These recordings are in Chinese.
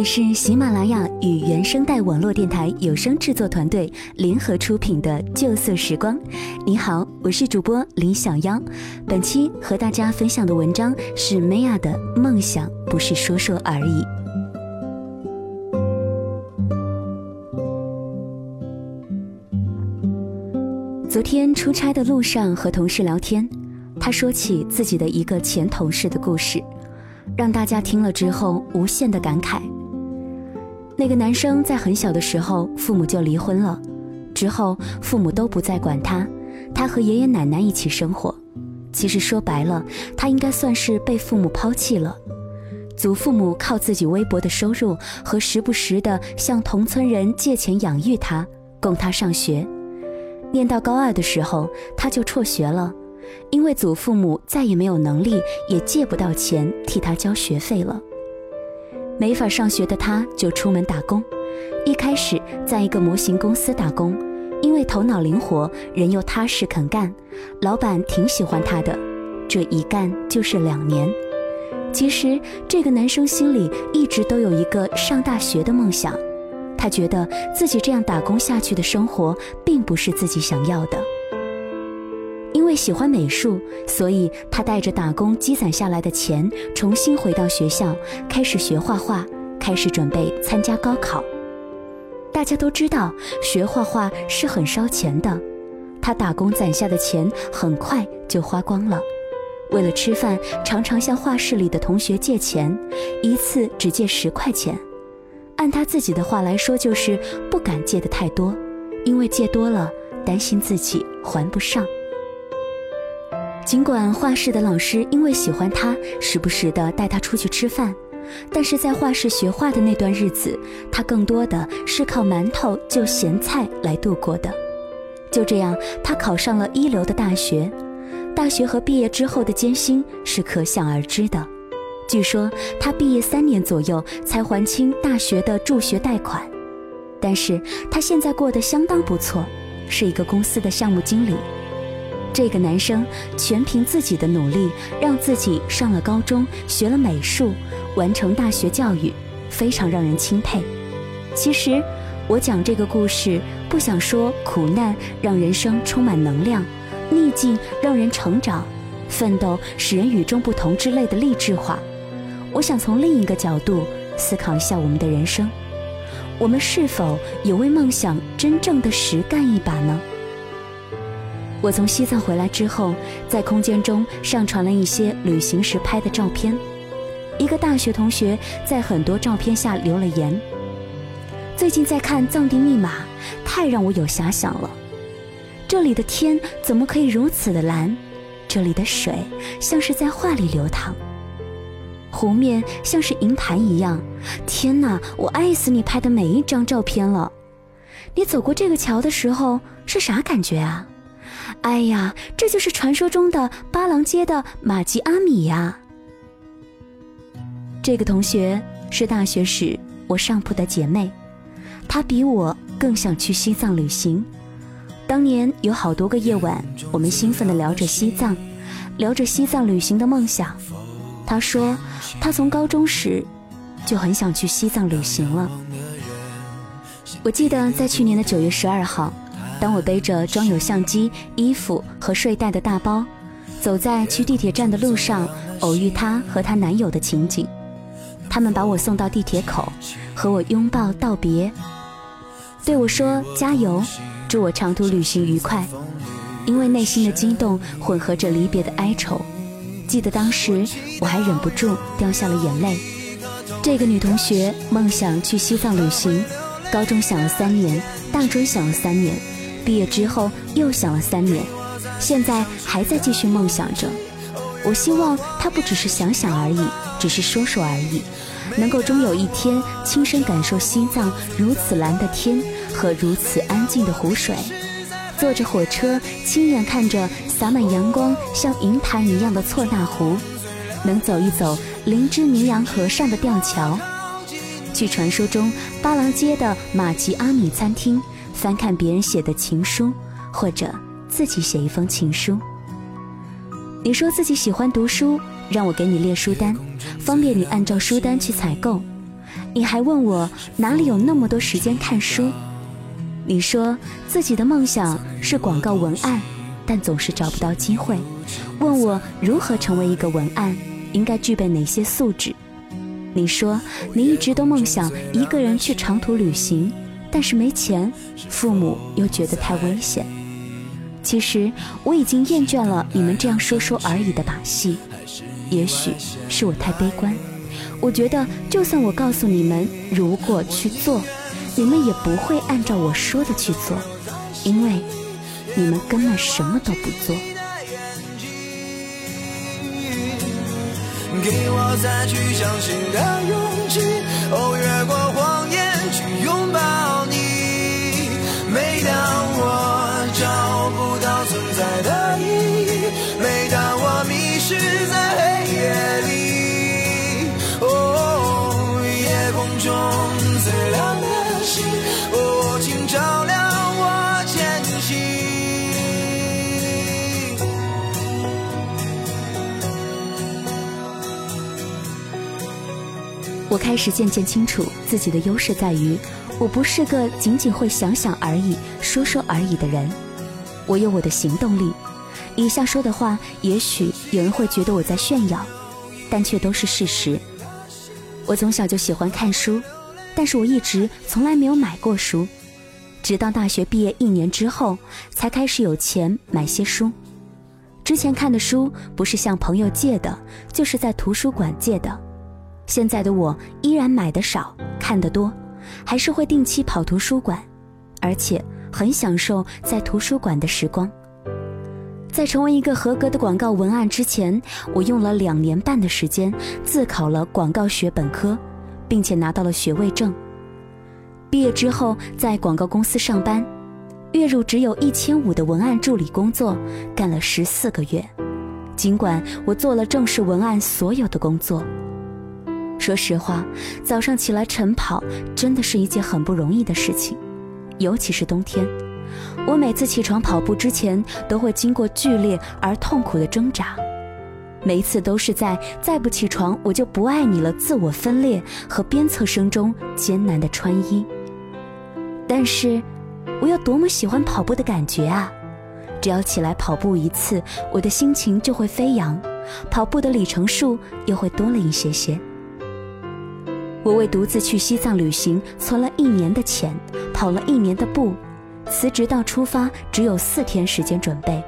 里是喜马拉雅与原声带网络电台有声制作团队联合出品的《旧色时光》。你好，我是主播林小妖。本期和大家分享的文章是 Maya 的《梦想不是说说而已》。昨天出差的路上和同事聊天，他说起自己的一个前同事的故事。让大家听了之后无限的感慨。那个男生在很小的时候父母就离婚了，之后父母都不再管他，他和爷爷奶奶一起生活。其实说白了，他应该算是被父母抛弃了。祖父母靠自己微薄的收入和时不时的向同村人借钱养育他，供他上学。念到高二的时候，他就辍学了。因为祖父母再也没有能力，也借不到钱替他交学费了，没法上学的他就出门打工。一开始在一个模型公司打工，因为头脑灵活，人又踏实肯干，老板挺喜欢他的。这一干就是两年。其实这个男生心里一直都有一个上大学的梦想，他觉得自己这样打工下去的生活并不是自己想要的。因为喜欢美术，所以他带着打工积攒下来的钱，重新回到学校，开始学画画，开始准备参加高考。大家都知道，学画画是很烧钱的，他打工攒下的钱很快就花光了。为了吃饭，常常向画室里的同学借钱，一次只借十块钱。按他自己的话来说，就是不敢借的太多，因为借多了，担心自己还不上。尽管画室的老师因为喜欢他，时不时的带他出去吃饭，但是在画室学画的那段日子，他更多的是靠馒头就咸菜来度过的。就这样，他考上了一流的大学。大学和毕业之后的艰辛是可想而知的。据说他毕业三年左右才还清大学的助学贷款，但是他现在过得相当不错，是一个公司的项目经理。这个男生全凭自己的努力，让自己上了高中，学了美术，完成大学教育，非常让人钦佩。其实，我讲这个故事，不想说苦难让人生充满能量，逆境让人成长，奋斗使人与众不同之类的励志话。我想从另一个角度思考一下我们的人生：我们是否有为梦想真正的实干一把呢？我从西藏回来之后，在空间中上传了一些旅行时拍的照片。一个大学同学在很多照片下留了言：“最近在看《藏地密码》，太让我有遐想了。这里的天怎么可以如此的蓝？这里的水像是在画里流淌，湖面像是银盘一样。天哪，我爱死你拍的每一张照片了！你走过这个桥的时候是啥感觉啊？”哎呀，这就是传说中的八郎街的玛吉阿米呀！这个同学是大学时我上铺的姐妹，她比我更想去西藏旅行。当年有好多个夜晚，我们兴奋地聊着西藏，聊着西藏旅行的梦想。她说，她从高中时就很想去西藏旅行了。我记得在去年的九月十二号。当我背着装有相机、衣服和睡袋的大包，走在去地铁站的路上，偶遇她和她男友的情景。他们把我送到地铁口，和我拥抱道别，对我说加油，祝我长途旅行愉快。因为内心的激动混合着离别的哀愁，记得当时我还忍不住掉下了眼泪。这个女同学梦想去西藏旅行，高中想了三年，大专想了三年。毕业之后又想了三年，现在还在继续梦想着。我希望他不只是想想而已，只是说说而已，能够终有一天亲身感受西藏如此蓝的天和如此安静的湖水，坐着火车亲眼看着洒满阳光像银盘一样的错那湖，能走一走林芝尼洋河上的吊桥，去传说中巴郎街的玛吉阿米餐厅。翻看别人写的情书，或者自己写一封情书。你说自己喜欢读书，让我给你列书单，方便你按照书单去采购。你还问我哪里有那么多时间看书？你说自己的梦想是广告文案，但总是找不到机会。问我如何成为一个文案，应该具备哪些素质？你说你一直都梦想一个人去长途旅行，但是没钱，父母又觉得太危险。其实我已经厌倦了你们这样说说而已的把戏。也许是我太悲观，我觉得就算我告诉你们如果去做，你们也不会按照我说的去做，因为你们根本什么都不做。给我再去相信的勇气，哦，越过谎言去拥我开始渐渐清楚自己的优势在于，我不是个仅仅会想想而已、说说而已的人，我有我的行动力。以下说的话，也许有人会觉得我在炫耀，但却都是事实。我从小就喜欢看书，但是我一直从来没有买过书，直到大学毕业一年之后，才开始有钱买些书。之前看的书不是向朋友借的，就是在图书馆借的。现在的我依然买的少，看得多，还是会定期跑图书馆，而且很享受在图书馆的时光。在成为一个合格的广告文案之前，我用了两年半的时间自考了广告学本科，并且拿到了学位证。毕业之后在广告公司上班，月入只有一千五的文案助理工作，干了十四个月。尽管我做了正式文案所有的工作。说实话，早上起来晨跑真的是一件很不容易的事情，尤其是冬天。我每次起床跑步之前，都会经过剧烈而痛苦的挣扎，每一次都是在“再不起床我就不爱你了”自我分裂和鞭策声中艰难的穿衣。但是，我有多么喜欢跑步的感觉啊！只要起来跑步一次，我的心情就会飞扬，跑步的里程数又会多了一些些。我为独自去西藏旅行存了一年的钱，跑了一年的步，辞职到出发只有四天时间准备，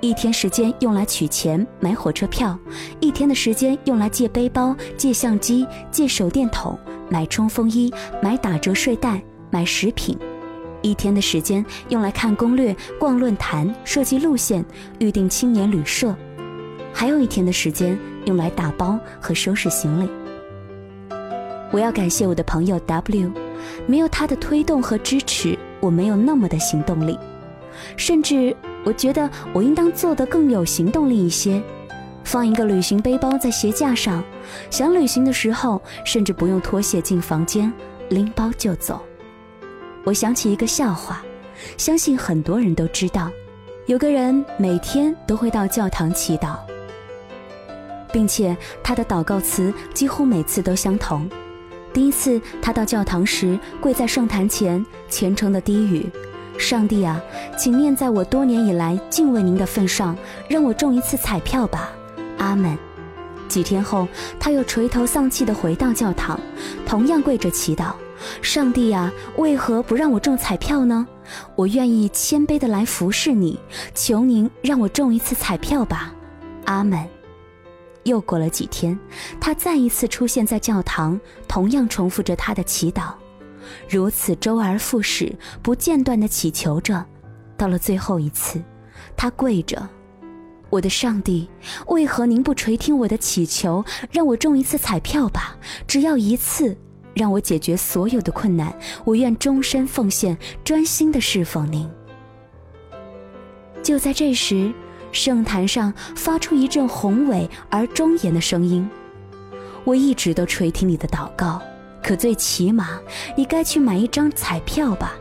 一天时间用来取钱买火车票，一天的时间用来借背包、借相机、借手电筒、买冲锋衣、买打折睡袋、买食品，一天的时间用来看攻略、逛论坛、设计路线、预订青年旅社，还有一天的时间用来打包和收拾行李。我要感谢我的朋友 W，没有他的推动和支持，我没有那么的行动力。甚至我觉得我应当做得更有行动力一些，放一个旅行背包在鞋架上，想旅行的时候，甚至不用脱鞋进房间，拎包就走。我想起一个笑话，相信很多人都知道，有个人每天都会到教堂祈祷，并且他的祷告词几乎每次都相同。第一次，他到教堂时，跪在圣坛前，虔诚的低语：“上帝啊，请念在我多年以来敬畏您的份上，让我中一次彩票吧，阿门。”几天后，他又垂头丧气地回到教堂，同样跪着祈祷：“上帝啊，为何不让我中彩票呢？我愿意谦卑地来服侍你，求您让我中一次彩票吧，阿门。”又过了几天，他再一次出现在教堂，同样重复着他的祈祷，如此周而复始，不间断地祈求着。到了最后一次，他跪着：“我的上帝，为何您不垂听我的祈求，让我中一次彩票吧？只要一次，让我解决所有的困难，我愿终身奉献，专心地侍奉您。”就在这时。圣坛上发出一阵宏伟而庄严的声音。我一直都垂听你的祷告，可最起码你该去买一张彩票吧。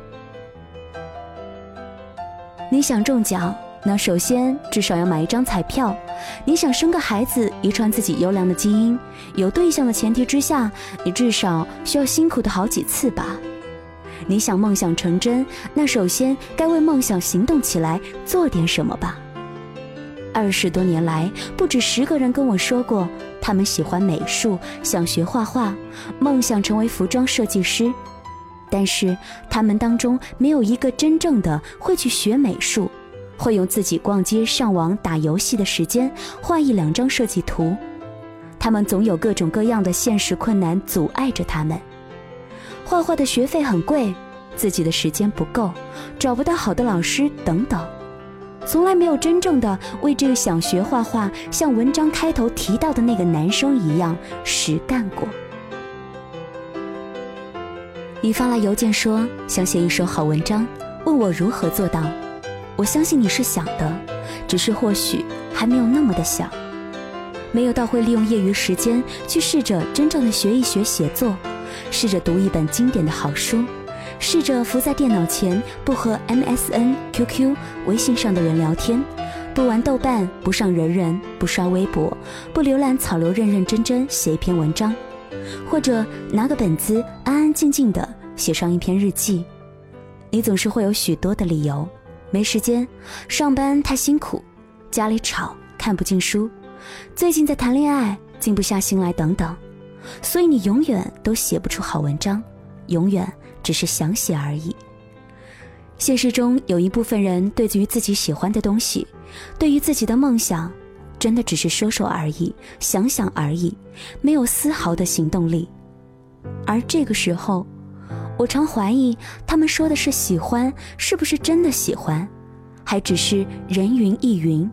你想中奖，那首先至少要买一张彩票，你想生个孩子，遗传自己优良的基因，有对象的前提之下，你至少需要辛苦的好几次吧。你想梦想成真，那首先该为梦想行动起来，做点什么吧。二十多年来，不止十个人跟我说过，他们喜欢美术，想学画画，梦想成为服装设计师。但是他们当中没有一个真正的会去学美术，会用自己逛街、上网、打游戏的时间画一两张设计图。他们总有各种各样的现实困难阻碍着他们。画画的学费很贵，自己的时间不够，找不到好的老师等等，从来没有真正的为这个想学画画、像文章开头提到的那个男生一样实干过。你发来邮件说想写一首好文章，问我如何做到。我相信你是想的，只是或许还没有那么的想，没有到会利用业余时间去试着真正的学一学写作。试着读一本经典的好书，试着伏在电脑前，不和 MSN、QQ、微信上的人聊天，不玩豆瓣，不上人人，不刷微博，不浏览草流，认认真真写一篇文章，或者拿个本子，安安静静的写上一篇日记。你总是会有许多的理由：没时间，上班太辛苦，家里吵，看不进书，最近在谈恋爱，静不下心来，等等。所以你永远都写不出好文章，永远只是想写而已。现实中有一部分人，对于自己喜欢的东西，对于自己的梦想，真的只是说说而已，想想而已，没有丝毫的行动力。而这个时候，我常怀疑，他们说的是喜欢，是不是真的喜欢，还只是人云亦云？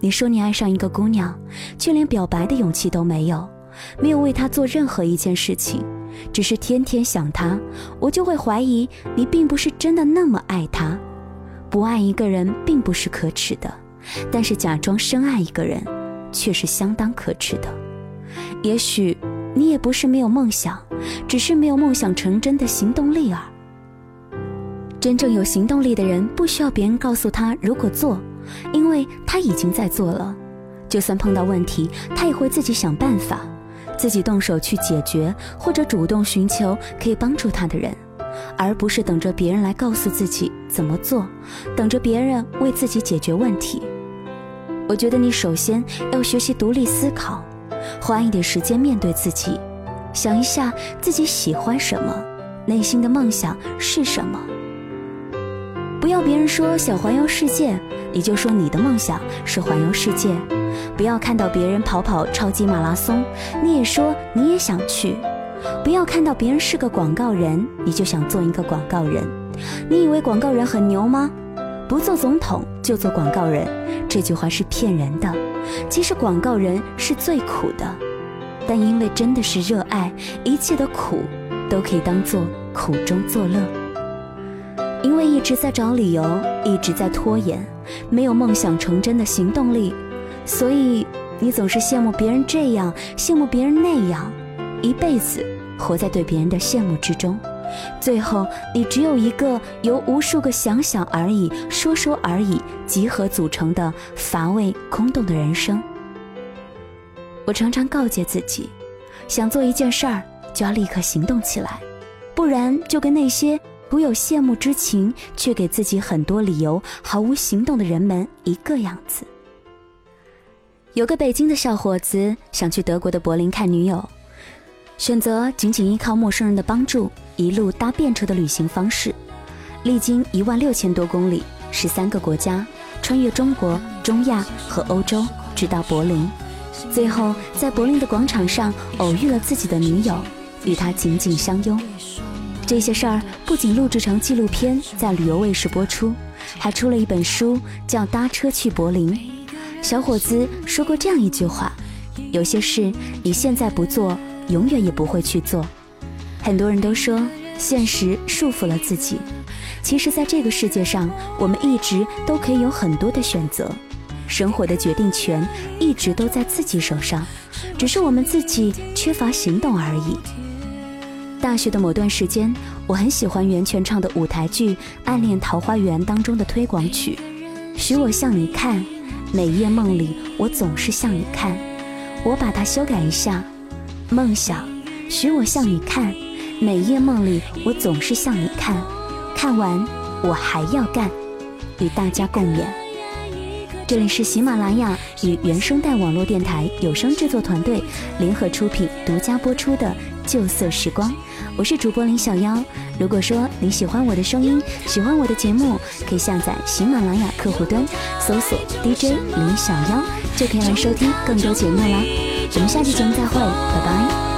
你说你爱上一个姑娘，却连表白的勇气都没有。没有为他做任何一件事情，只是天天想他，我就会怀疑你并不是真的那么爱他。不爱一个人并不是可耻的，但是假装深爱一个人，却是相当可耻的。也许你也不是没有梦想，只是没有梦想成真的行动力儿。真正有行动力的人，不需要别人告诉他如果做，因为他已经在做了。就算碰到问题，他也会自己想办法。自己动手去解决，或者主动寻求可以帮助他的人，而不是等着别人来告诉自己怎么做，等着别人为自己解决问题。我觉得你首先要学习独立思考，花一点时间面对自己，想一下自己喜欢什么，内心的梦想是什么。不要别人说想环游世界，你就说你的梦想是环游世界。不要看到别人跑跑超级马拉松，你也说你也想去；不要看到别人是个广告人，你就想做一个广告人。你以为广告人很牛吗？不做总统就做广告人，这句话是骗人的。其实广告人是最苦的，但因为真的是热爱，一切的苦都可以当做苦中作乐。因为一直在找理由，一直在拖延，没有梦想成真的行动力。所以，你总是羡慕别人这样，羡慕别人那样，一辈子活在对别人的羡慕之中，最后你只有一个由无数个想想而已、说说而已集合组成的乏味空洞的人生。我常常告诫自己，想做一件事儿就要立刻行动起来，不然就跟那些徒有羡慕之情却给自己很多理由、毫无行动的人们一个样子。有个北京的小伙子想去德国的柏林看女友，选择仅仅依靠陌生人的帮助，一路搭便车的旅行方式，历经一万六千多公里，十三个国家，穿越中国、中亚和欧洲，直到柏林，最后在柏林的广场上偶遇了自己的女友，与她紧紧相拥。这些事儿不仅录制成纪录片在旅游卫视播出，还出了一本书，叫《搭车去柏林》。小伙子说过这样一句话：“有些事你现在不做，永远也不会去做。”很多人都说现实束缚了自己，其实，在这个世界上，我们一直都可以有很多的选择，生活的决定权一直都在自己手上，只是我们自己缺乏行动而已。大学的某段时间，我很喜欢袁泉唱的舞台剧《暗恋桃花源》当中的推广曲：“许我向你看。”每夜梦里我总是向你看。我把它修改一下，梦想，许我向你看。每夜梦里我总是向你看，看完我还要干，与大家共勉。这里是喜马拉雅与原声带网络电台有声制作团队联合出品、独家播出的《旧色时光》，我是主播林小妖。如果说你喜欢我的声音，喜欢我的节目，可以下载喜马拉雅客户端，搜索 DJ 李小妖，就可以来收听更多节目了。我们下期节目再会，拜拜。